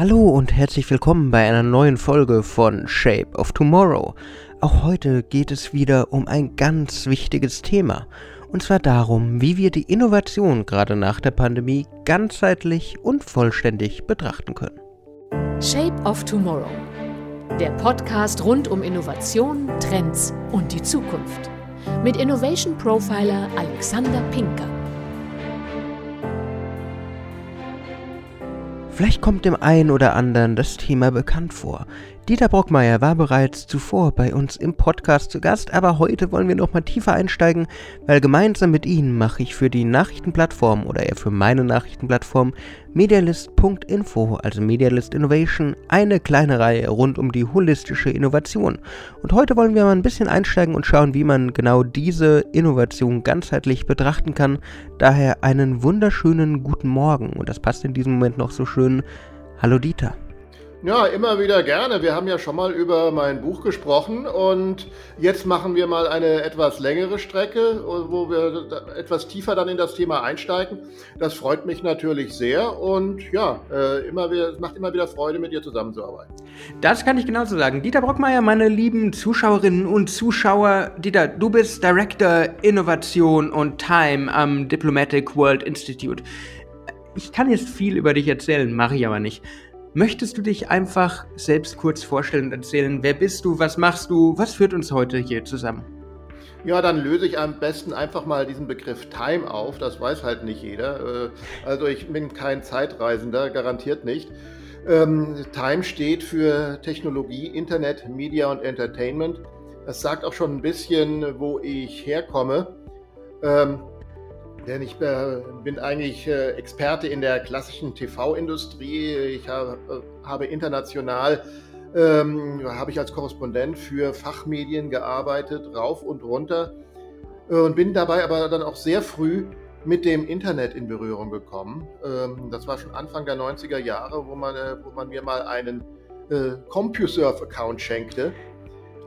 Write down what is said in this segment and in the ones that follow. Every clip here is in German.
Hallo und herzlich willkommen bei einer neuen Folge von Shape of Tomorrow. Auch heute geht es wieder um ein ganz wichtiges Thema. Und zwar darum, wie wir die Innovation gerade nach der Pandemie ganzheitlich und vollständig betrachten können. Shape of Tomorrow. Der Podcast rund um Innovation, Trends und die Zukunft. Mit Innovation Profiler Alexander Pinker. Vielleicht kommt dem einen oder anderen das Thema bekannt vor. Dieter Brockmeier war bereits zuvor bei uns im Podcast zu Gast, aber heute wollen wir noch mal tiefer einsteigen, weil gemeinsam mit Ihnen mache ich für die Nachrichtenplattform oder eher für meine Nachrichtenplattform Medialist.info, also Medialist Innovation, eine kleine Reihe rund um die holistische Innovation. Und heute wollen wir mal ein bisschen einsteigen und schauen, wie man genau diese Innovation ganzheitlich betrachten kann. Daher einen wunderschönen guten Morgen und das passt in diesem Moment noch so schön. Hallo Dieter. Ja, immer wieder gerne. Wir haben ja schon mal über mein Buch gesprochen und jetzt machen wir mal eine etwas längere Strecke, wo wir etwas tiefer dann in das Thema einsteigen. Das freut mich natürlich sehr und ja, äh, immer wieder, es macht immer wieder Freude, mit dir zusammenzuarbeiten. Das kann ich genauso sagen. Dieter Brockmeier, meine lieben Zuschauerinnen und Zuschauer. Dieter, du bist Director Innovation und Time am Diplomatic World Institute. Ich kann jetzt viel über dich erzählen, mache ich aber nicht. Möchtest du dich einfach selbst kurz vorstellen und erzählen, wer bist du, was machst du, was führt uns heute hier zusammen? Ja, dann löse ich am besten einfach mal diesen Begriff Time auf. Das weiß halt nicht jeder. Äh, also ich bin kein Zeitreisender, garantiert nicht. Ähm, Time steht für Technologie, Internet, Media und Entertainment. Das sagt auch schon ein bisschen, wo ich herkomme. Denn ich äh, bin eigentlich äh, Experte in der klassischen TV-Industrie. Ich habe, äh, habe international ähm, habe ich als Korrespondent für Fachmedien gearbeitet, rauf und runter und bin dabei aber dann auch sehr früh mit dem Internet in Berührung gekommen. Ähm, das war schon Anfang der 90er Jahre, wo man, wo man mir mal einen CompuServe-Account schenkte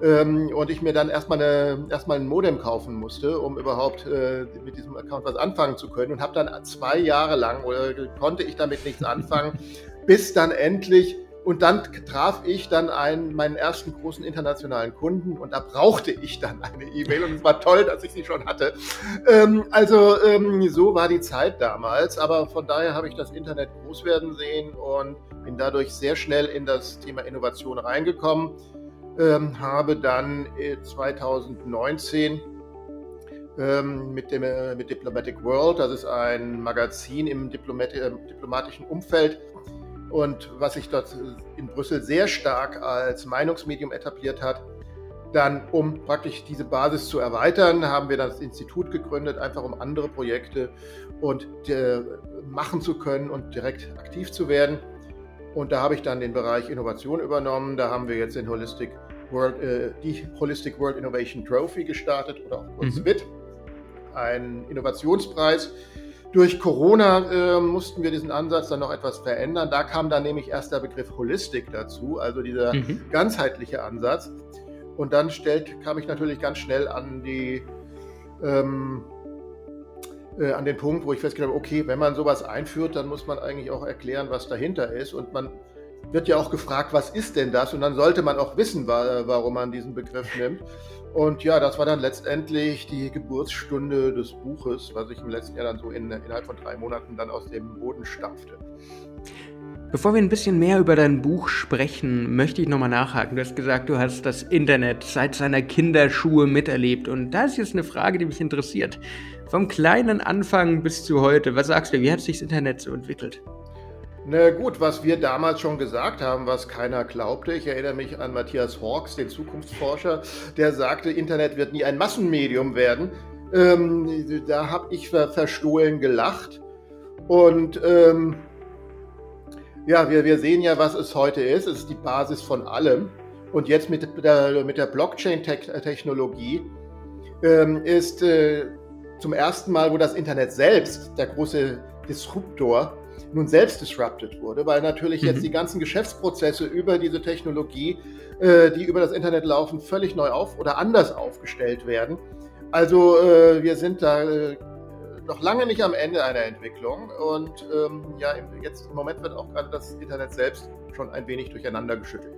ähm, und ich mir dann erstmal, eine, erstmal ein Modem kaufen musste, um überhaupt äh, mit diesem Account was anfangen zu können. Und habe dann zwei Jahre lang oder konnte ich damit nichts anfangen, bis dann endlich und dann traf ich dann einen, meinen ersten großen internationalen Kunden und da brauchte ich dann eine E-Mail und es war toll, dass ich sie schon hatte. Ähm, also ähm, so war die Zeit damals, aber von daher habe ich das Internet groß werden sehen und bin dadurch sehr schnell in das Thema Innovation reingekommen ähm, habe dann 2019 äh, ähm, mit, dem, äh, mit Diplomatic World, das ist ein Magazin im Diplomat äh, diplomatischen Umfeld und was sich dort in Brüssel sehr stark als Meinungsmedium etabliert hat, dann, um praktisch diese Basis zu erweitern, haben wir das Institut gegründet, einfach um andere Projekte und äh, machen zu können und direkt aktiv zu werden. Und da habe ich dann den Bereich Innovation übernommen. Da haben wir jetzt den Holistic World, äh, die Holistic World Innovation Trophy gestartet oder auch kurz mhm. WIT, ein Innovationspreis. Durch Corona äh, mussten wir diesen Ansatz dann noch etwas verändern. Da kam dann nämlich erst der Begriff Holistic dazu, also dieser mhm. ganzheitliche Ansatz. Und dann stellt, kam ich natürlich ganz schnell an die ähm, äh, an den Punkt, wo ich festgestellt habe, okay, wenn man sowas einführt, dann muss man eigentlich auch erklären, was dahinter ist. Und man wird ja auch gefragt, was ist denn das? Und dann sollte man auch wissen, warum man diesen Begriff nimmt. Und ja, das war dann letztendlich die Geburtsstunde des Buches, was ich im letzten Jahr dann so in, innerhalb von drei Monaten dann aus dem Boden stampfte. Bevor wir ein bisschen mehr über dein Buch sprechen, möchte ich nochmal nachhaken. Du hast gesagt, du hast das Internet seit seiner Kinderschuhe miterlebt. Und da ist jetzt eine Frage, die mich interessiert. Vom kleinen Anfang bis zu heute, was sagst du, wie hat sich das Internet so entwickelt? Na gut, was wir damals schon gesagt haben, was keiner glaubte. Ich erinnere mich an Matthias Hawks, den Zukunftsforscher, der sagte, Internet wird nie ein Massenmedium werden. Ähm, da habe ich verstohlen gelacht. Und ähm, ja, wir, wir sehen ja, was es heute ist. Es ist die Basis von allem. Und jetzt mit der, mit der Blockchain-Technologie ähm, ist äh, zum ersten Mal, wo das Internet selbst der große Disruptor nun selbst disrupted wurde, weil natürlich mhm. jetzt die ganzen Geschäftsprozesse über diese Technologie, äh, die über das Internet laufen, völlig neu auf oder anders aufgestellt werden. Also äh, wir sind da äh, noch lange nicht am Ende einer Entwicklung. Und ähm, ja, jetzt im Moment wird auch gerade das Internet selbst schon ein wenig durcheinander geschüttelt.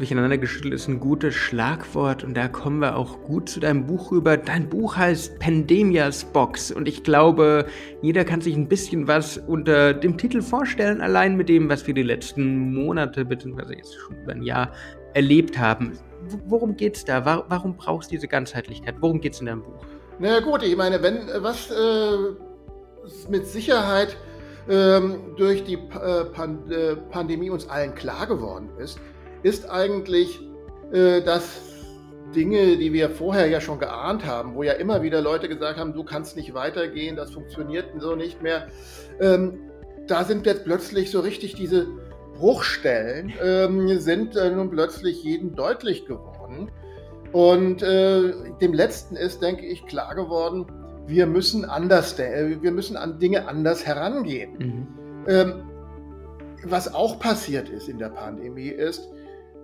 Durcheinander geschüttelt ist ein gutes Schlagwort und da kommen wir auch gut zu deinem Buch rüber. Dein Buch heißt Pandemias Box und ich glaube, jeder kann sich ein bisschen was unter dem Titel vorstellen, allein mit dem, was wir die letzten Monate bzw. jetzt schon über ein Jahr erlebt haben. Worum geht's da? Warum brauchst du diese Ganzheitlichkeit? Worum geht es in deinem Buch? Na gut, ich meine, wenn was äh, mit Sicherheit ähm, durch die äh, äh, Pandemie uns allen klar geworden ist, ist eigentlich, äh, dass Dinge, die wir vorher ja schon geahnt haben, wo ja immer wieder Leute gesagt haben, du kannst nicht weitergehen, das funktioniert so nicht mehr, ähm, da sind jetzt plötzlich so richtig diese Bruchstellen, ähm, sind äh, nun plötzlich jedem deutlich geworden. Und äh, dem letzten ist, denke ich, klar geworden, wir müssen anders, wir müssen an Dinge anders herangehen. Mhm. Ähm, was auch passiert ist in der Pandemie ist,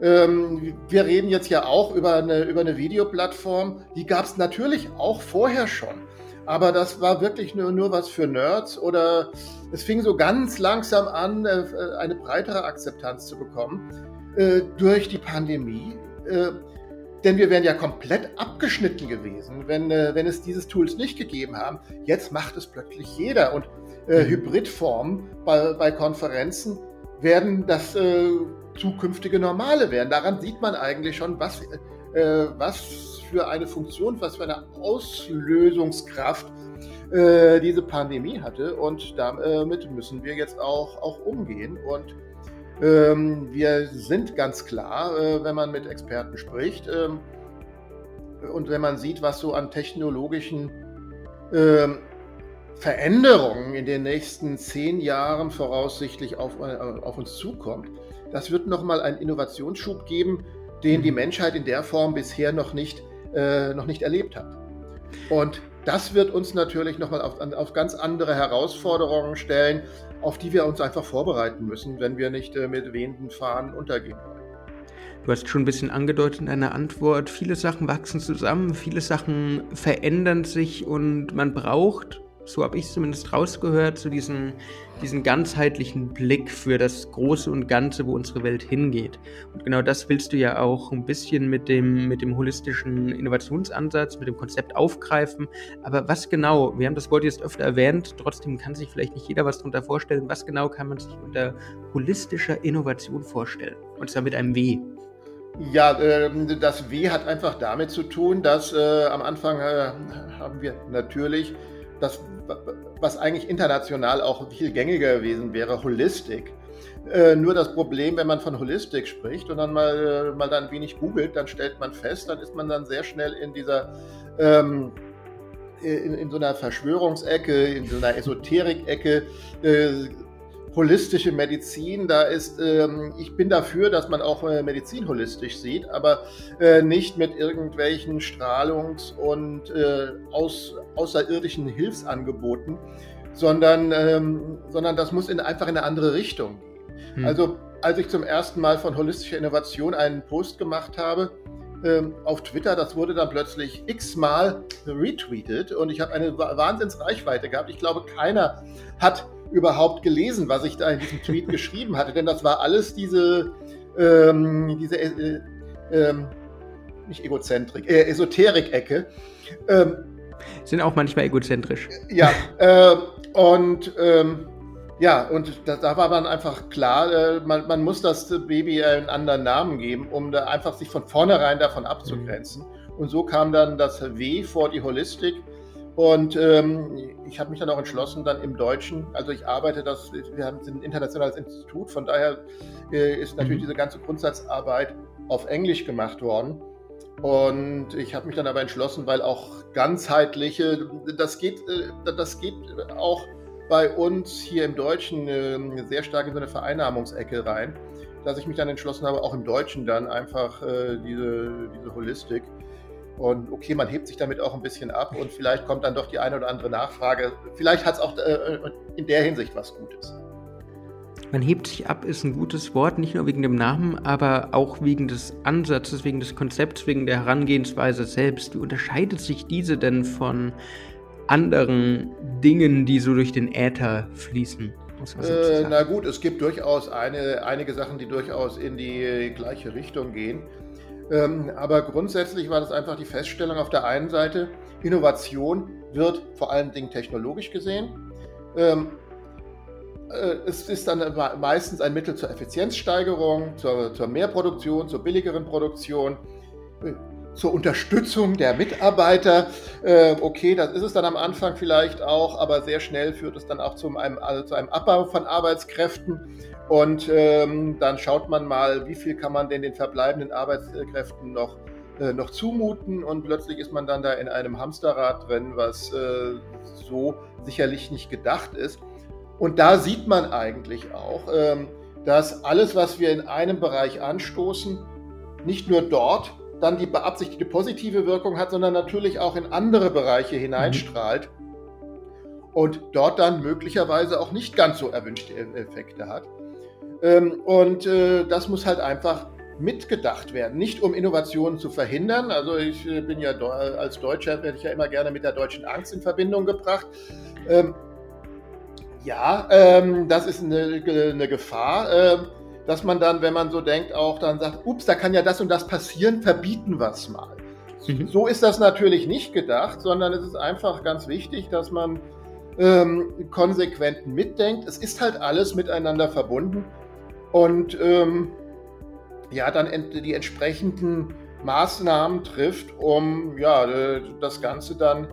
ähm, wir reden jetzt ja auch über eine, über eine Videoplattform. Die gab es natürlich auch vorher schon. Aber das war wirklich nur, nur was für Nerds oder es fing so ganz langsam an, äh, eine breitere Akzeptanz zu bekommen äh, durch die Pandemie. Äh, denn wir wären ja komplett abgeschnitten gewesen, wenn, äh, wenn es dieses Tools nicht gegeben haben. Jetzt macht es plötzlich jeder. Und äh, mhm. Hybridformen bei, bei Konferenzen werden das äh, zukünftige Normale werden. Daran sieht man eigentlich schon, was, äh, was für eine Funktion, was für eine Auslösungskraft äh, diese Pandemie hatte. Und damit müssen wir jetzt auch, auch umgehen. Und ähm, wir sind ganz klar, äh, wenn man mit Experten spricht ähm, und wenn man sieht, was so an technologischen ähm, Veränderungen in den nächsten zehn Jahren voraussichtlich auf, äh, auf uns zukommt, das wird nochmal einen Innovationsschub geben, den die mhm. Menschheit in der Form bisher noch nicht, äh, noch nicht erlebt hat. Und das wird uns natürlich nochmal auf, auf ganz andere Herausforderungen stellen, auf die wir uns einfach vorbereiten müssen, wenn wir nicht äh, mit wehenden Fahnen untergehen wollen. Du hast schon ein bisschen angedeutet in deiner Antwort, viele Sachen wachsen zusammen, viele Sachen verändern sich und man braucht so habe ich es zumindest rausgehört, zu diesem, diesen ganzheitlichen Blick für das Große und Ganze, wo unsere Welt hingeht. Und genau das willst du ja auch ein bisschen mit dem, mit dem holistischen Innovationsansatz, mit dem Konzept aufgreifen. Aber was genau, wir haben das Wort jetzt öfter erwähnt, trotzdem kann sich vielleicht nicht jeder was darunter vorstellen. Was genau kann man sich unter holistischer Innovation vorstellen? Und zwar mit einem W. Ja, ähm, das W hat einfach damit zu tun, dass äh, am Anfang äh, haben wir natürlich das, was eigentlich international auch viel gängiger gewesen wäre, Holistik. Äh, nur das Problem, wenn man von Holistik spricht und dann mal, mal dann wenig googelt, dann stellt man fest, dann ist man dann sehr schnell in dieser ähm, in, in, so einer Verschwörungsecke, in so einer Esoterik-Ecke, äh, holistische Medizin, da ist, ähm, ich bin dafür, dass man auch äh, Medizin holistisch sieht, aber äh, nicht mit irgendwelchen Strahlungs- und äh, aus, außerirdischen Hilfsangeboten, sondern, ähm, sondern das muss in, einfach in eine andere Richtung gehen. Hm. Also, als ich zum ersten Mal von holistischer Innovation einen Post gemacht habe, ähm, auf Twitter, das wurde dann plötzlich x-mal retweetet und ich habe eine Wahnsinnsreichweite gehabt. Ich glaube, keiner hat überhaupt gelesen, was ich da in diesem Tweet geschrieben hatte, denn das war alles diese, ähm, diese äh, äh, nicht Egozentrik, äh, Esoterik-Ecke. Ähm, Sind auch manchmal egozentrisch. Ja, äh, und ähm, ja, und da, da, war dann einfach klar, äh, man, man, muss das Baby einen anderen Namen geben, um da einfach sich von vornherein davon abzugrenzen. Mhm. Und so kam dann das W vor die Holistik und ähm, ich habe mich dann auch entschlossen, dann im Deutschen, also ich arbeite das, wir haben ein internationales Institut, von daher äh, ist natürlich mhm. diese ganze Grundsatzarbeit auf Englisch gemacht worden. Und ich habe mich dann aber entschlossen, weil auch ganzheitliche, das geht, äh, das geht auch bei uns hier im Deutschen äh, sehr stark in so eine Vereinnahmungsecke rein, dass ich mich dann entschlossen habe, auch im Deutschen dann einfach äh, diese, diese Holistik und okay, man hebt sich damit auch ein bisschen ab und vielleicht kommt dann doch die eine oder andere Nachfrage. Vielleicht hat es auch äh, in der Hinsicht was Gutes. Man hebt sich ab ist ein gutes Wort, nicht nur wegen dem Namen, aber auch wegen des Ansatzes, wegen des Konzepts, wegen der Herangehensweise selbst. Wie unterscheidet sich diese denn von anderen Dingen, die so durch den Äther fließen? Äh, na gut, es gibt durchaus eine, einige Sachen, die durchaus in die gleiche Richtung gehen. Ähm, aber grundsätzlich war das einfach die Feststellung auf der einen Seite, Innovation wird vor allen Dingen technologisch gesehen. Ähm, äh, es ist dann meistens ein Mittel zur Effizienzsteigerung, zur, zur Mehrproduktion, zur billigeren Produktion, äh, zur Unterstützung der Mitarbeiter. Äh, okay, das ist es dann am Anfang vielleicht auch, aber sehr schnell führt es dann auch zu einem, also zu einem Abbau von Arbeitskräften. Und ähm, dann schaut man mal, wie viel kann man denn den verbleibenden Arbeitskräften noch, äh, noch zumuten. Und plötzlich ist man dann da in einem Hamsterrad drin, was äh, so sicherlich nicht gedacht ist. Und da sieht man eigentlich auch, ähm, dass alles, was wir in einem Bereich anstoßen, nicht nur dort dann die beabsichtigte positive Wirkung hat, sondern natürlich auch in andere Bereiche hineinstrahlt mhm. und dort dann möglicherweise auch nicht ganz so erwünschte e-, Effekte hat. Ähm, und äh, das muss halt einfach mitgedacht werden, nicht um Innovationen zu verhindern. Also ich äh, bin ja als Deutscher, werde ich ja immer gerne mit der deutschen Angst in Verbindung gebracht. Ähm, ja, ähm, das ist eine, eine Gefahr dass man dann, wenn man so denkt, auch dann sagt, ups, da kann ja das und das passieren, verbieten wir es mal. Mhm. So ist das natürlich nicht gedacht, sondern es ist einfach ganz wichtig, dass man ähm, konsequent mitdenkt. Es ist halt alles miteinander verbunden und ähm, ja, dann die entsprechenden Maßnahmen trifft, um ja, das Ganze dann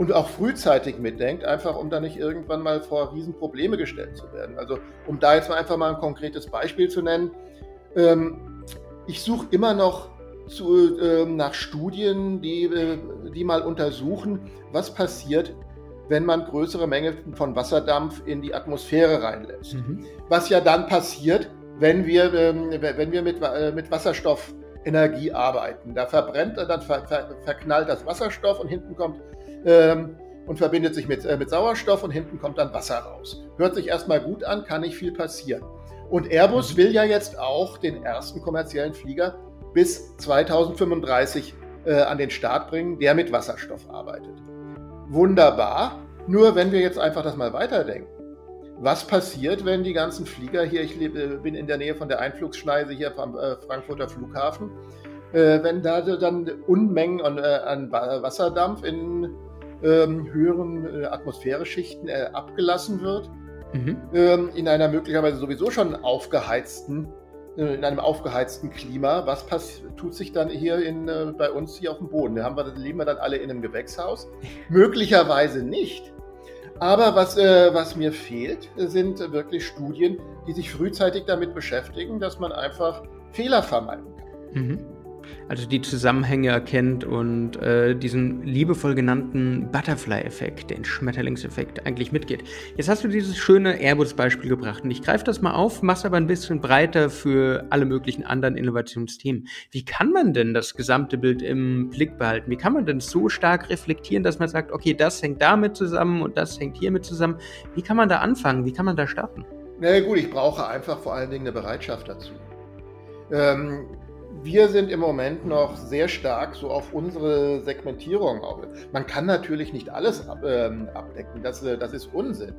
und auch frühzeitig mitdenkt, einfach um da nicht irgendwann mal vor Riesenprobleme gestellt zu werden. Also um da jetzt mal einfach mal ein konkretes Beispiel zu nennen. Ähm, ich suche immer noch zu, ähm, nach Studien, die, äh, die mal untersuchen, was passiert, wenn man größere Mengen von Wasserdampf in die Atmosphäre reinlässt. Mhm. Was ja dann passiert, wenn wir, ähm, wenn wir mit, äh, mit Wasserstoffenergie arbeiten. Da verbrennt, dann ver, ver, verknallt das Wasserstoff und hinten kommt ähm, und verbindet sich mit, äh, mit Sauerstoff und hinten kommt dann Wasser raus. Hört sich erstmal gut an, kann nicht viel passieren. Und Airbus mhm. will ja jetzt auch den ersten kommerziellen Flieger bis 2035 äh, an den Start bringen, der mit Wasserstoff arbeitet. Wunderbar. Nur wenn wir jetzt einfach das mal weiterdenken. Was passiert, wenn die ganzen Flieger hier, ich lebe, bin in der Nähe von der Einflugsschneise hier vom äh, Frankfurter Flughafen, äh, wenn da dann Unmengen an, äh, an Wasserdampf in ähm, höheren äh, Atmosphäreschichten äh, abgelassen wird, mhm. ähm, in einer möglicherweise sowieso schon aufgeheizten, äh, in einem aufgeheizten Klima. Was tut sich dann hier in, äh, bei uns hier auf dem Boden? Da haben wir, leben wir dann alle in einem Gewächshaus? möglicherweise nicht. Aber was, äh, was mir fehlt, sind wirklich Studien, die sich frühzeitig damit beschäftigen, dass man einfach Fehler vermeiden kann. Mhm also die Zusammenhänge erkennt und äh, diesen liebevoll genannten Butterfly-Effekt, den Schmetterlingseffekt eigentlich mitgeht. Jetzt hast du dieses schöne Airbus-Beispiel gebracht und ich greife das mal auf, mach's aber ein bisschen breiter für alle möglichen anderen Innovationsthemen. Wie kann man denn das gesamte Bild im Blick behalten? Wie kann man denn so stark reflektieren, dass man sagt, okay, das hängt damit zusammen und das hängt hiermit zusammen? Wie kann man da anfangen? Wie kann man da starten? Na gut, ich brauche einfach vor allen Dingen eine Bereitschaft dazu. Ähm, wir sind im Moment noch sehr stark so auf unsere Segmentierung. Man kann natürlich nicht alles ab, ähm, abdecken, das, äh, das ist Unsinn.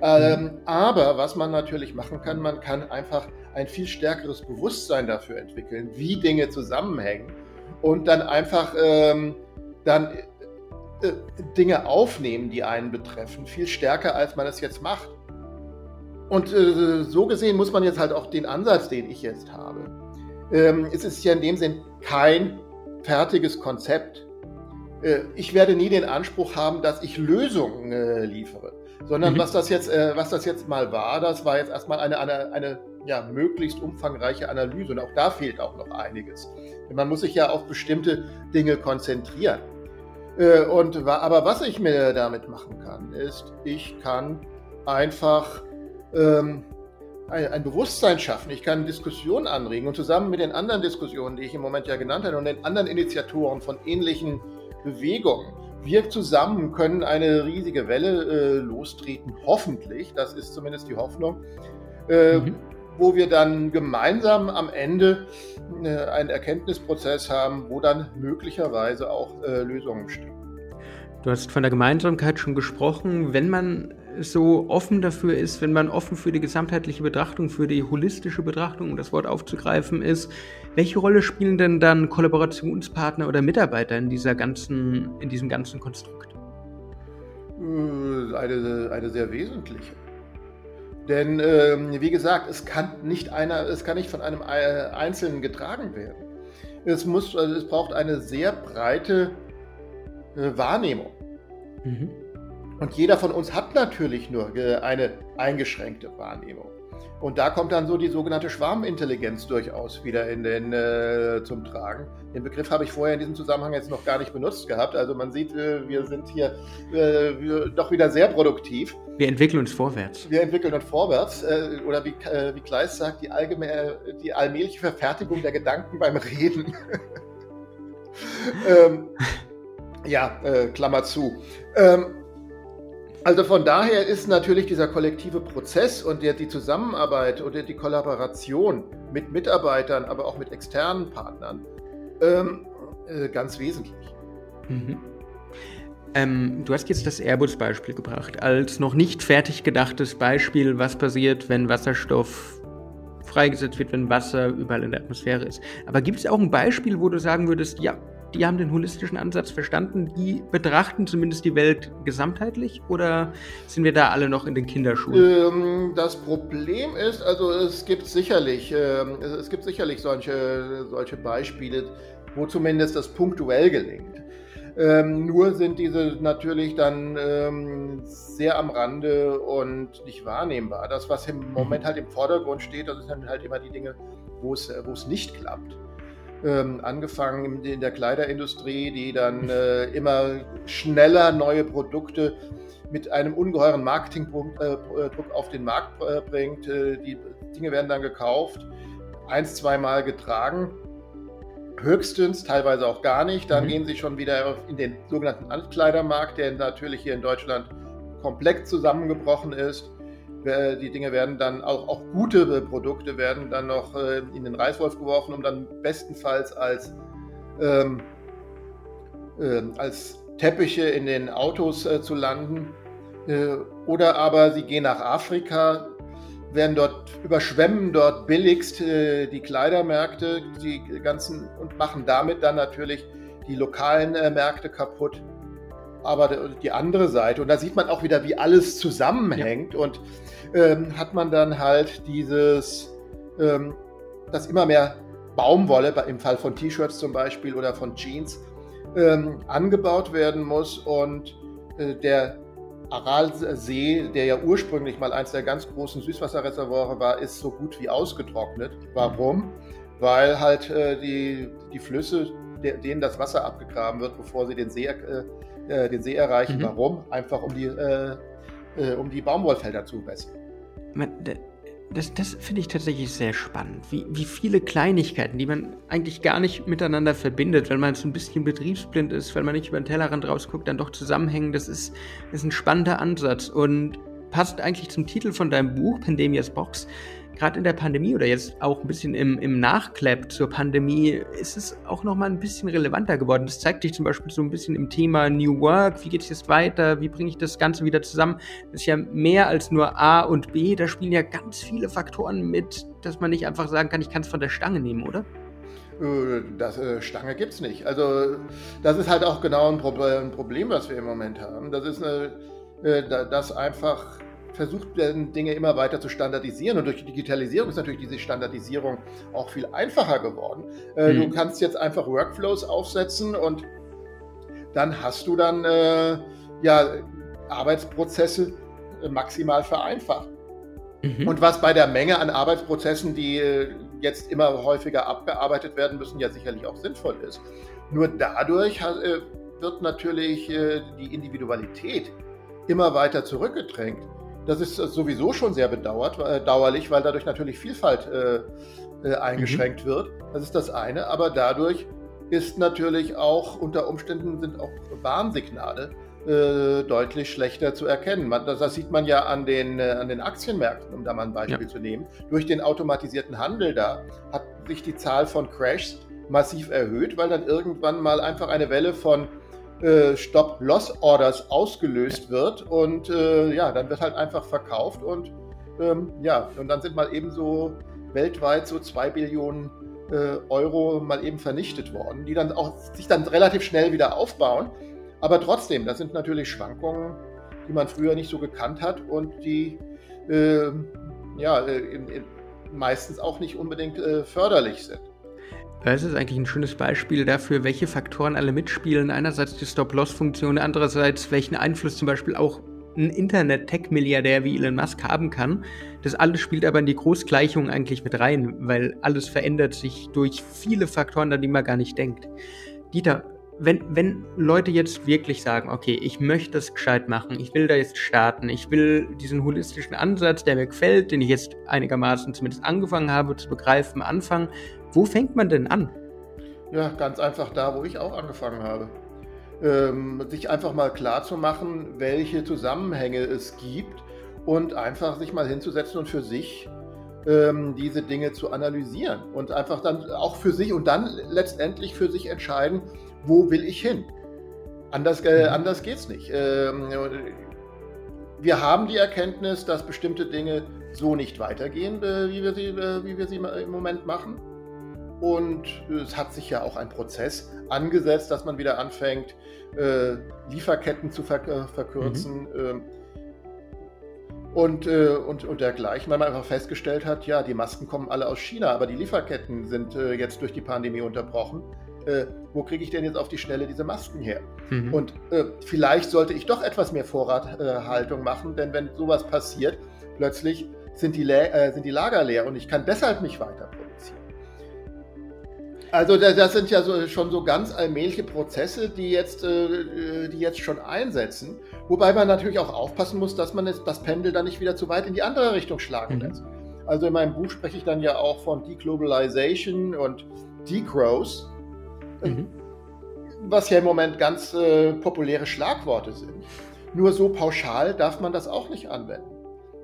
Ähm, mhm. aber was man natürlich machen kann, man kann einfach ein viel stärkeres Bewusstsein dafür entwickeln, wie Dinge zusammenhängen und dann einfach ähm, dann äh, Dinge aufnehmen, die einen betreffen, viel stärker, als man es jetzt macht. Und äh, so gesehen muss man jetzt halt auch den Ansatz, den ich jetzt habe, ähm, es ist ja in dem Sinn kein fertiges Konzept. Äh, ich werde nie den Anspruch haben, dass ich Lösungen äh, liefere, sondern mhm. was, das jetzt, äh, was das jetzt mal war, das war jetzt erstmal eine, eine, eine ja, möglichst umfangreiche Analyse und auch da fehlt auch noch einiges. Man muss sich ja auf bestimmte Dinge konzentrieren. Äh, und, aber was ich mir damit machen kann, ist, ich kann einfach ähm, ein, ein, Bewusstsein schaffen, ich kann Diskussionen anregen und zusammen mit den anderen Diskussionen, die ich im Moment ja genannt habe, und den anderen Initiatoren von ähnlichen Bewegungen, wir zusammen können eine riesige Welle äh, lostreten, hoffentlich, das ist zumindest die Hoffnung, äh, mhm. wo wir dann gemeinsam am Ende äh, einen Erkenntnisprozess haben, wo dann möglicherweise auch äh, Lösungen stehen. Du hast von der Gemeinsamkeit schon gesprochen. Wenn man so offen dafür ist, wenn man offen für die gesamtheitliche Betrachtung, für die holistische Betrachtung, um das Wort aufzugreifen ist, welche Rolle spielen denn dann Kollaborationspartner oder Mitarbeiter in dieser ganzen, in diesem ganzen Konstrukt? Äh, eine, eine sehr wesentliche. Denn ähm, wie gesagt, es kann nicht einer, es kann nicht von einem äh, Einzelnen getragen werden. Es muss, also es braucht eine sehr breite äh, Wahrnehmung. Mhm. Und jeder von uns hat natürlich nur äh, eine eingeschränkte Wahrnehmung. Und da kommt dann so die sogenannte Schwarmintelligenz durchaus wieder in den, äh, zum Tragen. Den Begriff habe ich vorher in diesem Zusammenhang jetzt noch gar nicht benutzt gehabt. Also man sieht, äh, wir sind hier äh, doch wieder sehr produktiv. Wir entwickeln uns vorwärts. Wir entwickeln uns vorwärts. Äh, oder wie, wie Kleist sagt, die, die allmähliche Verfertigung der Gedanken beim Reden. ähm, ja, Klammer zu. Ähm, also von daher ist natürlich dieser kollektive Prozess und die Zusammenarbeit oder die Kollaboration mit Mitarbeitern, aber auch mit externen Partnern ähm, äh, ganz wesentlich. Mhm. Ähm, du hast jetzt das Airbus-Beispiel gebracht, als noch nicht fertig gedachtes Beispiel, was passiert, wenn Wasserstoff freigesetzt wird, wenn Wasser überall in der Atmosphäre ist. Aber gibt es auch ein Beispiel, wo du sagen würdest, ja, die haben den holistischen Ansatz verstanden, die betrachten zumindest die Welt gesamtheitlich oder sind wir da alle noch in den Kinderschuhen? Ähm, das Problem ist, also es gibt sicherlich, äh, es gibt sicherlich solche, solche Beispiele, wo zumindest das punktuell gelingt. Ähm, nur sind diese natürlich dann ähm, sehr am Rande und nicht wahrnehmbar. Das, was im Moment mhm. halt im Vordergrund steht, das sind halt immer die Dinge, es, wo es nicht klappt ähm, angefangen in der Kleiderindustrie, die dann äh, immer schneller neue Produkte mit einem ungeheuren Marketingdruck äh, auf den Markt äh, bringt. Äh, die Dinge werden dann gekauft, eins, zweimal getragen, höchstens, teilweise auch gar nicht. Dann mhm. gehen sie schon wieder in den sogenannten Altkleidermarkt, der natürlich hier in Deutschland komplett zusammengebrochen ist. Die Dinge werden dann auch, auch gute äh, Produkte werden dann noch äh, in den Reißwolf geworfen, um dann bestenfalls als, ähm, äh, als Teppiche in den Autos äh, zu landen. Äh, oder aber sie gehen nach Afrika, werden dort überschwemmen dort billigst äh, die Kleidermärkte, die ganzen und machen damit dann natürlich die lokalen Märkte kaputt aber die andere Seite, und da sieht man auch wieder, wie alles zusammenhängt ja. und ähm, hat man dann halt dieses, ähm, dass immer mehr Baumwolle, im Fall von T-Shirts zum Beispiel oder von Jeans, ähm, angebaut werden muss und äh, der Aralsee, der ja ursprünglich mal eines der ganz großen Süßwasserreservoire war, ist so gut wie ausgetrocknet. Warum? Weil halt äh, die, die Flüsse, der, denen das Wasser abgegraben wird, bevor sie den See, äh, äh den See erreichen. Mhm. Warum? Einfach um die, äh, äh, um die Baumwollfelder zu wässern. Das, das finde ich tatsächlich sehr spannend, wie, wie viele Kleinigkeiten, die man eigentlich gar nicht miteinander verbindet, wenn man so ein bisschen betriebsblind ist, wenn man nicht über den Tellerrand rausguckt, dann doch zusammenhängen. Das ist, ist ein spannender Ansatz und passt eigentlich zum Titel von deinem Buch, Pandemias Box gerade in der Pandemie oder jetzt auch ein bisschen im, im Nachklapp zur Pandemie ist es auch nochmal ein bisschen relevanter geworden. Das zeigt sich zum Beispiel so ein bisschen im Thema New Work. Wie geht es jetzt weiter? Wie bringe ich das Ganze wieder zusammen? Das ist ja mehr als nur A und B. Da spielen ja ganz viele Faktoren mit, dass man nicht einfach sagen kann, ich kann es von der Stange nehmen, oder? Äh, das äh, Stange gibt es nicht. Also das ist halt auch genau ein Problem, was wir im Moment haben. Das ist eine, äh, dass einfach versucht werden, Dinge immer weiter zu standardisieren. Und durch die Digitalisierung ist natürlich diese Standardisierung auch viel einfacher geworden. Äh, mhm. Du kannst jetzt einfach Workflows aufsetzen und dann hast du dann äh, ja, Arbeitsprozesse äh, maximal vereinfacht. Mhm. Und was bei der Menge an Arbeitsprozessen, die äh, jetzt immer häufiger abgearbeitet werden müssen, ja sicherlich auch sinnvoll ist. Nur dadurch wird natürlich die Individualität immer weiter zurückgedrängt. Das ist sowieso schon sehr bedauerlich, äh, weil dadurch natürlich Vielfalt äh, äh, eingeschränkt mhm. wird. Das ist das eine. Aber dadurch ist natürlich auch unter Umständen sind auch Warnsignale äh, deutlich schlechter zu erkennen. Man, das, das, sieht man ja an den, äh, an den Aktienmärkten, um da mal ein Beispiel ja. zu nehmen. Durch den automatisierten Handel da hat sich die Zahl von Crashs massiv erhöht, weil dann irgendwann mal einfach eine Welle von äh, Stop-Loss-Orders ausgelöst wird und äh, ja, dann wird halt einfach verkauft und ähm, ja, und dann sind mal eben so weltweit so zwei Billionen äh, Euro mal eben vernichtet worden, die dann auch sich dann relativ schnell wieder aufbauen. Aber trotzdem, das sind natürlich Schwankungen, die man früher nicht so gekannt hat und die äh, ja, äh, in, in, meistens auch nicht unbedingt äh, förderlich sind. Das ist eigentlich ein schönes Beispiel dafür, welche Faktoren alle mitspielen. Einerseits die Stop-Loss-Funktion, andererseits welchen Einfluss zum Beispiel auch ein Internet-Tech-Milliardär wie Elon Musk haben kann. Das alles spielt aber in die Großgleichung eigentlich mit rein, weil alles verändert sich durch viele Faktoren, an die man gar nicht denkt. Dieter, wenn, wenn Leute jetzt wirklich sagen, okay, ich möchte das gescheit machen, ich will da jetzt starten, ich will diesen holistischen Ansatz, der mir gefällt, den ich jetzt einigermaßen zumindest angefangen habe zu begreifen, anfangen, wo fängt man denn an? Ja, ganz einfach da, wo ich auch angefangen habe. Ähm, sich einfach mal klar zu machen, welche Zusammenhänge es gibt und einfach sich mal hinzusetzen und für sich ähm, diese Dinge zu analysieren und einfach dann auch für sich und dann letztendlich für sich entscheiden, wo will ich hin? Anders, äh, mhm. anders geht es nicht. Ähm, wir haben die Erkenntnis, dass bestimmte Dinge so nicht weitergehen, äh, wie, wir sie, äh, wie wir sie im Moment machen. Und es hat sich ja auch ein Prozess angesetzt, dass man wieder anfängt, äh, Lieferketten zu ver äh, verkürzen. Mhm. Ähm, und, äh, und, und dergleichen, weil man einfach festgestellt hat, ja, die Masken kommen alle aus China, aber die Lieferketten sind äh, jetzt durch die Pandemie unterbrochen äh, wo kriege ich denn jetzt auf die Schnelle diese Masken her? Mhm. Und äh, vielleicht sollte ich doch etwas mehr Vorrathaltung machen, denn wenn sowas passiert, plötzlich sind die, äh, sind die Lager leer und ich kann deshalb nicht weiter produzieren. Also das sind ja so, schon so ganz allmähliche Prozesse, die jetzt, äh, die jetzt schon einsetzen. Wobei man natürlich auch aufpassen muss, dass man das Pendel dann nicht wieder zu weit in die andere Richtung schlagen mhm. lässt. Also in meinem Buch spreche ich dann ja auch von Deglobalization und Degrowth. Mhm. Was ja im Moment ganz äh, populäre Schlagworte sind. Nur so pauschal darf man das auch nicht anwenden.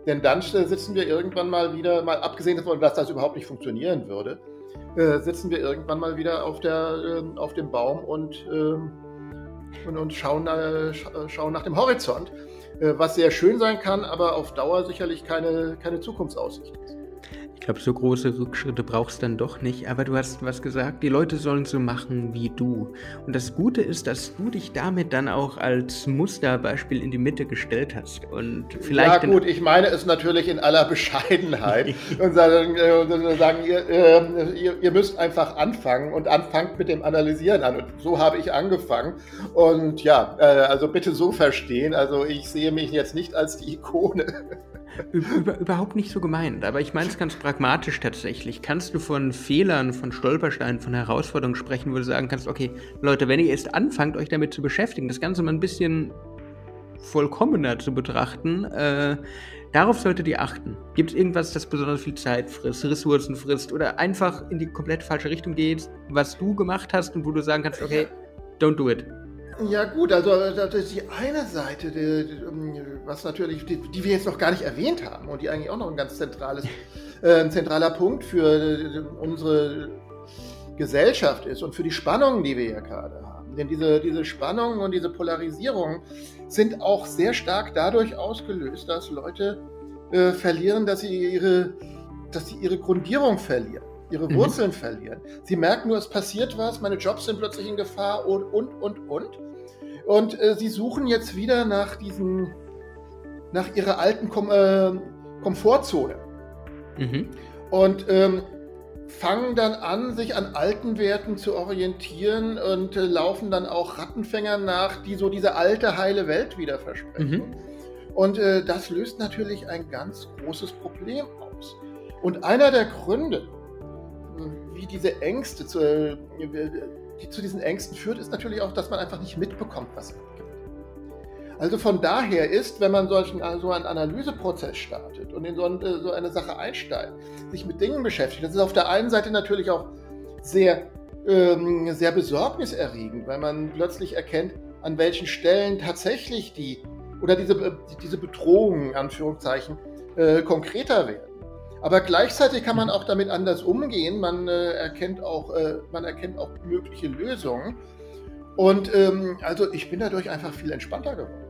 Denn dann äh, sitzen wir irgendwann mal wieder, mal abgesehen davon, dass das überhaupt nicht funktionieren würde, äh, sitzen wir irgendwann mal wieder auf, der, äh, auf dem Baum und, ähm, und, und schauen, äh, schauen nach dem Horizont. Äh, was sehr schön sein kann, aber auf Dauer sicherlich keine, keine Zukunftsaussicht ist. Ich glaube, so große Rückschritte brauchst du dann doch nicht. Aber du hast was gesagt, die Leute sollen so machen wie du. Und das Gute ist, dass du dich damit dann auch als Musterbeispiel in die Mitte gestellt hast. Und vielleicht. Ja, gut, ich meine es natürlich in aller Bescheidenheit. und sagen, äh, sagen ihr, äh, ihr, ihr, müsst einfach anfangen und anfangt mit dem Analysieren an. Und so habe ich angefangen. Und ja, äh, also bitte so verstehen. Also ich sehe mich jetzt nicht als die Ikone. Über, überhaupt nicht so gemeint, aber ich meine es ganz pragmatisch tatsächlich. Kannst du von Fehlern, von Stolpersteinen, von Herausforderungen sprechen, wo du sagen kannst, okay, Leute, wenn ihr erst anfangt, euch damit zu beschäftigen, das Ganze mal ein bisschen vollkommener zu betrachten, äh, darauf solltet ihr achten. Gibt es irgendwas, das besonders viel Zeit frisst, Ressourcen frisst oder einfach in die komplett falsche Richtung geht, was du gemacht hast und wo du sagen kannst, okay, don't do it? Ja gut, also das ist die eine Seite, die, die, was natürlich, die, die, wir jetzt noch gar nicht erwähnt haben und die eigentlich auch noch ein ganz zentrales, äh, ein zentraler Punkt für äh, unsere Gesellschaft ist und für die Spannungen, die wir hier gerade haben. Denn diese, diese Spannungen und diese Polarisierungen sind auch sehr stark dadurch ausgelöst, dass Leute äh, verlieren, dass sie ihre, dass sie ihre Grundierung verlieren ihre mhm. Wurzeln mhm. verlieren. Sie merken nur, es passiert was, meine Jobs sind plötzlich in Gefahr und, und, und, und. Und äh, sie suchen jetzt wieder nach diesen, nach ihrer alten Kom äh, Komfortzone. Mhm. Und ähm, fangen dann an, sich an alten Werten zu orientieren und äh, laufen dann auch Rattenfängern nach, die so diese alte, heile Welt wieder versprechen. Mhm. Und äh, das löst natürlich ein ganz großes Problem aus. Und einer der Gründe, wie diese Ängste zu, die zu diesen Ängsten führt, ist natürlich auch, dass man einfach nicht mitbekommt, was es gibt. Also von daher ist, wenn man solchen, so einen Analyseprozess startet und in so, eine, so eine Sache einsteigt, sich mit Dingen beschäftigt, das ist auf der einen Seite natürlich auch sehr, ähm, sehr besorgniserregend, weil man plötzlich erkennt, an welchen Stellen tatsächlich die oder diese, diese Bedrohungen, Anführungszeichen, äh, konkreter werden. Aber gleichzeitig kann man auch damit anders umgehen. Man, äh, erkennt, auch, äh, man erkennt auch mögliche Lösungen. Und ähm, also ich bin dadurch einfach viel entspannter geworden.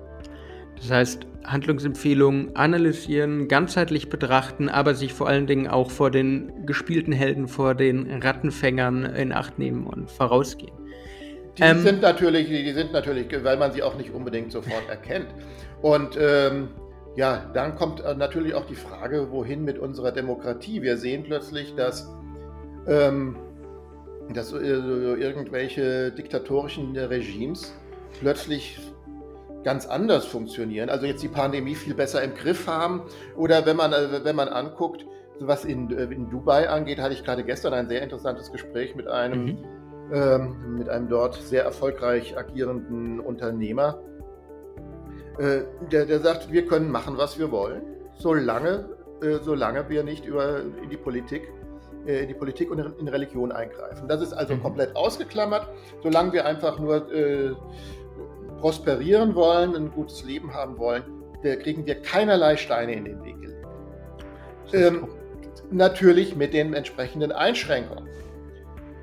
Das heißt, Handlungsempfehlungen analysieren, ganzheitlich betrachten, aber sich vor allen Dingen auch vor den gespielten Helden, vor den Rattenfängern in Acht nehmen und vorausgehen. Die ähm, sind natürlich, die sind natürlich, weil man sie auch nicht unbedingt sofort erkennt. Und ähm, ja, dann kommt äh, natürlich auch die Frage, wohin mit unserer Demokratie. Wir sehen plötzlich, dass, ähm, dass äh, irgendwelche diktatorischen Regimes plötzlich ganz anders funktionieren. Also jetzt die Pandemie viel besser im Griff haben. Oder wenn man, äh, wenn man anguckt, was in, in Dubai angeht, hatte ich gerade gestern ein sehr interessantes Gespräch mit einem, mhm. ähm, mit einem dort sehr erfolgreich agierenden Unternehmer der, der sagt, wir können machen, was wir wollen, solange, äh, solange wir nicht über, in die Politik äh, in die Politik und in Religion eingreifen. Das ist also mhm. komplett ausgeklammert. Solange wir einfach nur äh, prosperieren wollen, ein gutes Leben haben wollen, kriegen wir keinerlei Steine in den Weg gelegt. Ähm, natürlich mit den entsprechenden Einschränkungen.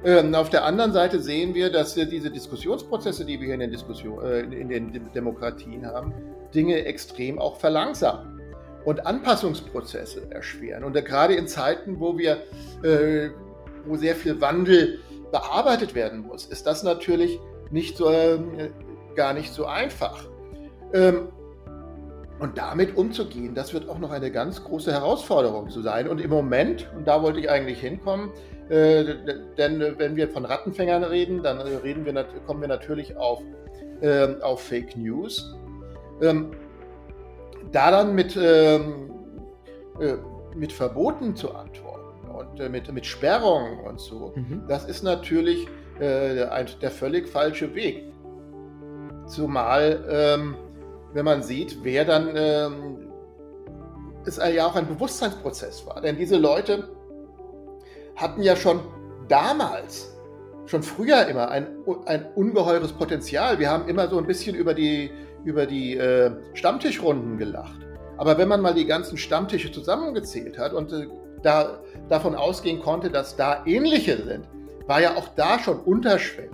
Ähm, auf der anderen Seite sehen wir, dass diese Diskussionsprozesse, die wir hier in den, Diskussion, äh, in den Demokratien haben, Dinge extrem auch verlangsamen und Anpassungsprozesse erschweren. Und gerade in Zeiten, wo wir, äh, wo sehr viel Wandel bearbeitet werden muss, ist das natürlich nicht so, äh, gar nicht so einfach. Ähm, und damit umzugehen, das wird auch noch eine ganz große Herausforderung zu sein. Und im Moment, und da wollte ich eigentlich hinkommen, äh, denn äh, wenn wir von Rattenfängern reden, dann äh, reden wir, kommen wir natürlich auf, äh, auf Fake News. Ähm, da dann mit, ähm, äh, mit Verboten zu antworten und mit, mit Sperrungen und so, mhm. das ist natürlich ein, der völlig falsche Weg. Zumal, ähm, wenn man sieht, wer dann ähm, es ja auch ein Bewusstseinsprozess war. Denn diese Leute, hatten ja schon damals, schon früher immer ein, ein ungeheures Potenzial. Wir haben immer so ein bisschen über die, über die äh, Stammtischrunden gelacht. Aber wenn man mal die ganzen Stammtische zusammengezählt hat und äh, da, davon ausgehen konnte, dass da ähnliche sind, war ja auch da schon unterschwellig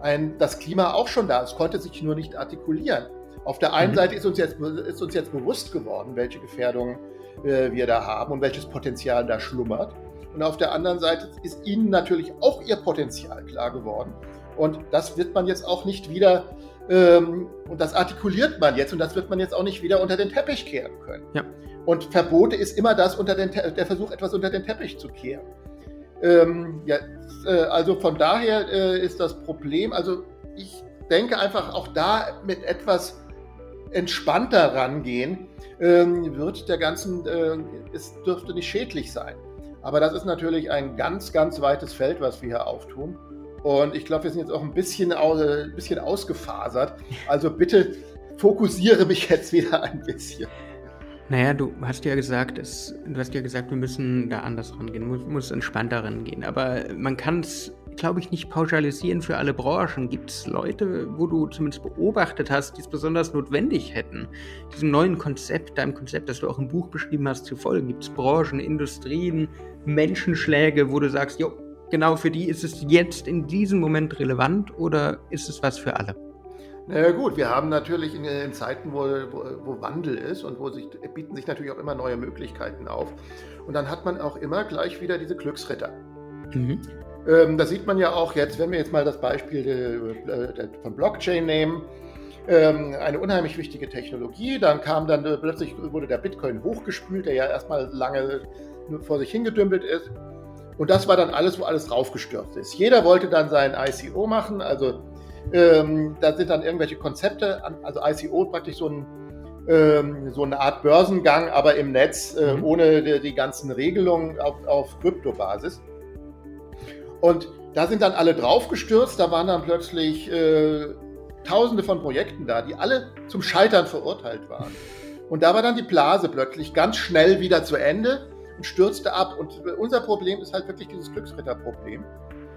ein, das Klima auch schon da. Es konnte sich nur nicht artikulieren. Auf der einen mhm. Seite ist uns, jetzt, ist uns jetzt bewusst geworden, welche Gefährdungen äh, wir da haben und welches Potenzial da schlummert. Und auf der anderen Seite ist ihnen natürlich auch ihr Potenzial klar geworden. Und das wird man jetzt auch nicht wieder, ähm, und das artikuliert man jetzt, und das wird man jetzt auch nicht wieder unter den Teppich kehren können. Ja. Und Verbote ist immer das unter den der Versuch, etwas unter den Teppich zu kehren. Ähm, ja, äh, also von daher äh, ist das Problem, also ich denke einfach auch da mit etwas entspannter rangehen, ähm, wird der ganzen, äh, es dürfte nicht schädlich sein. Aber das ist natürlich ein ganz, ganz weites Feld, was wir hier auftun. Und ich glaube, wir sind jetzt auch ein bisschen, ein bisschen ausgefasert. Also bitte fokussiere mich jetzt wieder ein bisschen. Naja, du hast ja gesagt, es, du hast ja gesagt, wir müssen da anders rangehen, muss, muss entspannter rangehen. Aber man kann es, glaube ich, nicht pauschalisieren für alle Branchen. Gibt es Leute, wo du zumindest beobachtet hast, die es besonders notwendig hätten, diesem neuen Konzept, deinem Konzept, das du auch im Buch beschrieben hast, zu folgen? Gibt es Branchen, Industrien, Menschenschläge, wo du sagst, jo, genau für die ist es jetzt in diesem Moment relevant oder ist es was für alle? Na ja, gut, wir haben natürlich in, in Zeiten, wo, wo, wo, Wandel ist und wo sich bieten sich natürlich auch immer neue Möglichkeiten auf. Und dann hat man auch immer gleich wieder diese Glücksritter. Mhm. Ähm, das sieht man ja auch jetzt, wenn wir jetzt mal das Beispiel de, de, von Blockchain nehmen. Ähm, eine unheimlich wichtige Technologie. Dann kam dann äh, plötzlich wurde der Bitcoin hochgespült, der ja erstmal lange vor sich hingedümpelt ist. Und das war dann alles, wo alles draufgestürzt ist. Jeder wollte dann sein ICO machen, also ähm, da sind dann irgendwelche Konzepte, also ICO praktisch so, ein, ähm, so eine Art Börsengang, aber im Netz, äh, mhm. ohne die, die, ganzen Regelungen auf, auf Kryptobasis. Und da sind dann alle draufgestürzt, da waren dann plötzlich äh, tausende von Projekten da, die alle zum Scheitern verurteilt waren. Und da war dann die Blase plötzlich ganz schnell wieder zu Ende und stürzte ab. Und unser Problem ist halt wirklich dieses Glücksritterproblem,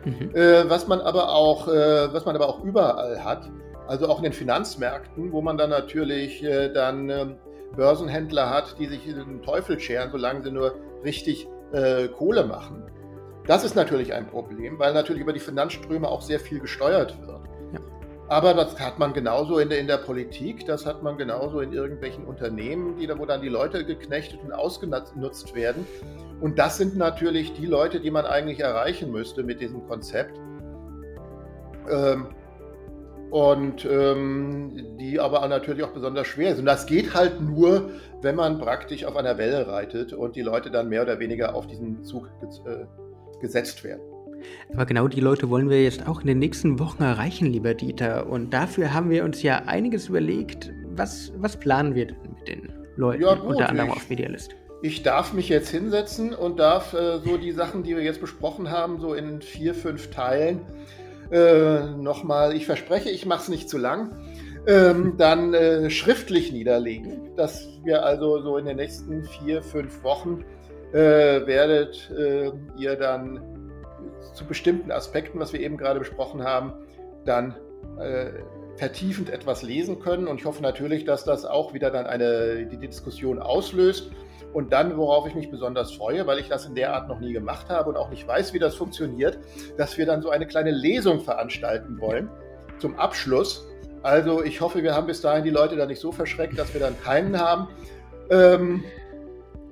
mhm. äh, was man aber auch, äh, was man aber auch überall hat. Also auch in den Finanzmärkten, wo man dann natürlich äh, dann ähm, Börsenhändler hat, die sich den Teufel scheren, solange sie nur richtig äh, Kohle machen. Das ist natürlich ein Problem, weil natürlich über die Finanzströme auch sehr viel gesteuert wird. Ja. Aber das hat man genauso in der, in der Politik, das hat man genauso in irgendwelchen Unternehmen, die, wo dann die Leute geknechtet und ausgenutzt werden. Und das sind natürlich die Leute, die man eigentlich erreichen müsste mit diesem Konzept. Ähm, und ähm, die aber natürlich auch besonders schwer sind. Das geht halt nur, wenn man praktisch auf einer Welle reitet und die Leute dann mehr oder weniger auf diesen Zug äh, gesetzt werden. Aber genau die Leute wollen wir jetzt auch in den nächsten Wochen erreichen, lieber Dieter. Und dafür haben wir uns ja einiges überlegt. Was, was planen wir denn mit den Leuten, ja, gut, unter anderem ich, auf Medialist? Ich darf mich jetzt hinsetzen und darf äh, so die Sachen, die wir jetzt besprochen haben, so in vier, fünf Teilen äh, nochmal, ich verspreche, ich mache es nicht zu lang, ähm, dann äh, schriftlich niederlegen, dass wir also so in den nächsten vier, fünf Wochen äh, werdet äh, ihr dann zu bestimmten Aspekten, was wir eben gerade besprochen haben, dann äh, vertiefend etwas lesen können. Und ich hoffe natürlich, dass das auch wieder dann eine, die Diskussion auslöst. Und dann, worauf ich mich besonders freue, weil ich das in der Art noch nie gemacht habe und auch nicht weiß, wie das funktioniert, dass wir dann so eine kleine Lesung veranstalten wollen zum Abschluss. Also ich hoffe, wir haben bis dahin die Leute da nicht so verschreckt, dass wir dann keinen haben. Ähm,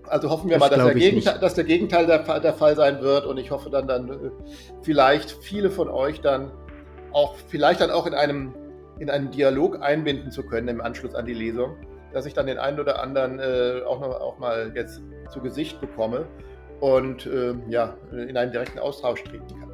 also hoffen wir das mal, dass der, Gegenteil, dass der, Gegenteil, der, der Fall sein wird und ich hoffe dann, dann äh, vielleicht viele von euch dann auch, vielleicht dann auch in einem, in einem Dialog einbinden zu können im Anschluss an die Lesung, dass ich dann den einen oder anderen äh, auch, noch, auch mal jetzt zu Gesicht bekomme und äh, ja, in einen direkten Austausch treten kann.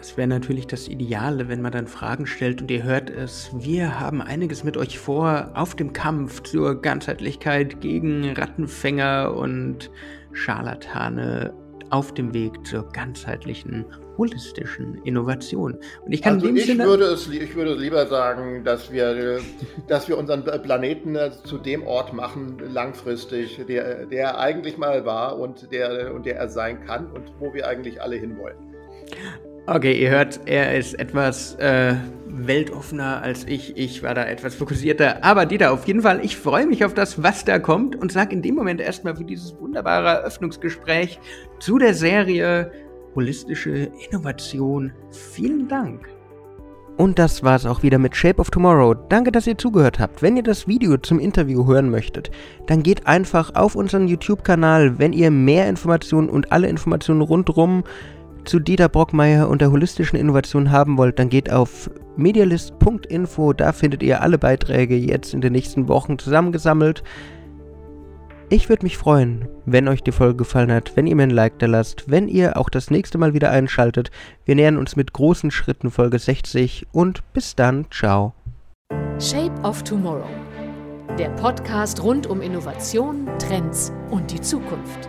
Das wäre natürlich das Ideale, wenn man dann Fragen stellt und ihr hört es. Wir haben einiges mit euch vor auf dem Kampf zur Ganzheitlichkeit gegen Rattenfänger und Scharlatane auf dem Weg zur ganzheitlichen, holistischen Innovation. Und ich kann also ich Sinne würde es, ich würde lieber sagen, dass wir, dass wir unseren Planeten zu dem Ort machen, langfristig, der, der eigentlich mal war und der, und der er sein kann und wo wir eigentlich alle hinwollen. Okay, ihr hört, er ist etwas äh, weltoffener als ich. Ich war da etwas fokussierter. Aber Dieter, auf jeden Fall, ich freue mich auf das, was da kommt und sage in dem Moment erstmal für dieses wunderbare Eröffnungsgespräch zu der Serie Holistische Innovation vielen Dank. Und das war's auch wieder mit Shape of Tomorrow. Danke, dass ihr zugehört habt. Wenn ihr das Video zum Interview hören möchtet, dann geht einfach auf unseren YouTube-Kanal. Wenn ihr mehr Informationen und alle Informationen rundherum zu Dieter Brockmeier und der holistischen Innovation haben wollt, dann geht auf medialist.info, da findet ihr alle Beiträge jetzt in den nächsten Wochen zusammengesammelt. Ich würde mich freuen, wenn euch die Folge gefallen hat, wenn ihr mir ein Like da lasst, wenn ihr auch das nächste Mal wieder einschaltet. Wir nähern uns mit großen Schritten Folge 60 und bis dann, ciao. Shape of Tomorrow. Der Podcast rund um Innovation, Trends und die Zukunft.